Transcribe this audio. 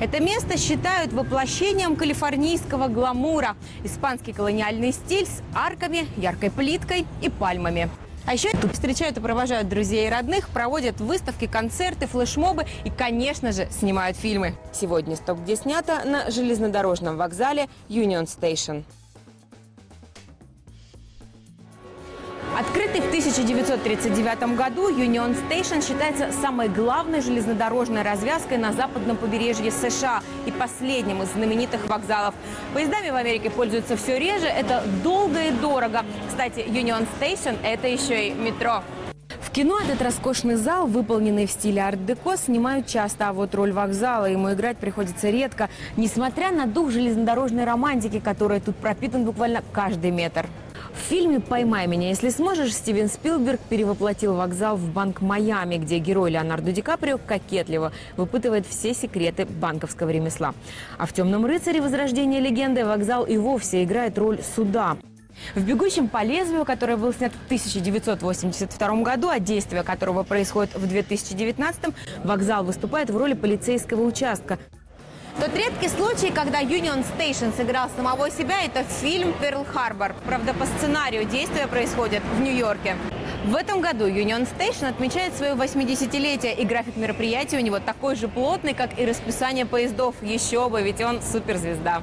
Это место считают воплощением калифорнийского гламура. Испанский колониальный стиль с арками, яркой плиткой и пальмами. А еще тут встречают и провожают друзей и родных, проводят выставки, концерты, флешмобы и, конечно же, снимают фильмы. Сегодня стоп где снято на железнодорожном вокзале Union Station. Открытый в 1939 году, Union Station считается самой главной железнодорожной развязкой на западном побережье США и последним из знаменитых вокзалов. Поездами в Америке пользуются все реже, это долго и дорого. Кстати, Union Station – это еще и метро. В кино этот роскошный зал, выполненный в стиле арт-деко, снимают часто, а вот роль вокзала ему играть приходится редко, несмотря на дух железнодорожной романтики, который тут пропитан буквально каждый метр. В фильме «Поймай меня, если сможешь» Стивен Спилберг перевоплотил вокзал в банк Майами, где герой Леонардо Ди Каприо кокетливо выпытывает все секреты банковского ремесла. А в «Темном рыцаре. Возрождение легенды» вокзал и вовсе играет роль суда. В «Бегущем по лезвию», который был снят в 1982 году, а действие которого происходит в 2019, вокзал выступает в роли полицейского участка. Тот редкий случай, когда Union Station сыграл самого себя, это фильм «Перл Харбор». Правда, по сценарию действия происходит в Нью-Йорке. В этом году Union Station отмечает свое 80-летие, и график мероприятий у него такой же плотный, как и расписание поездов. Еще бы, ведь он суперзвезда.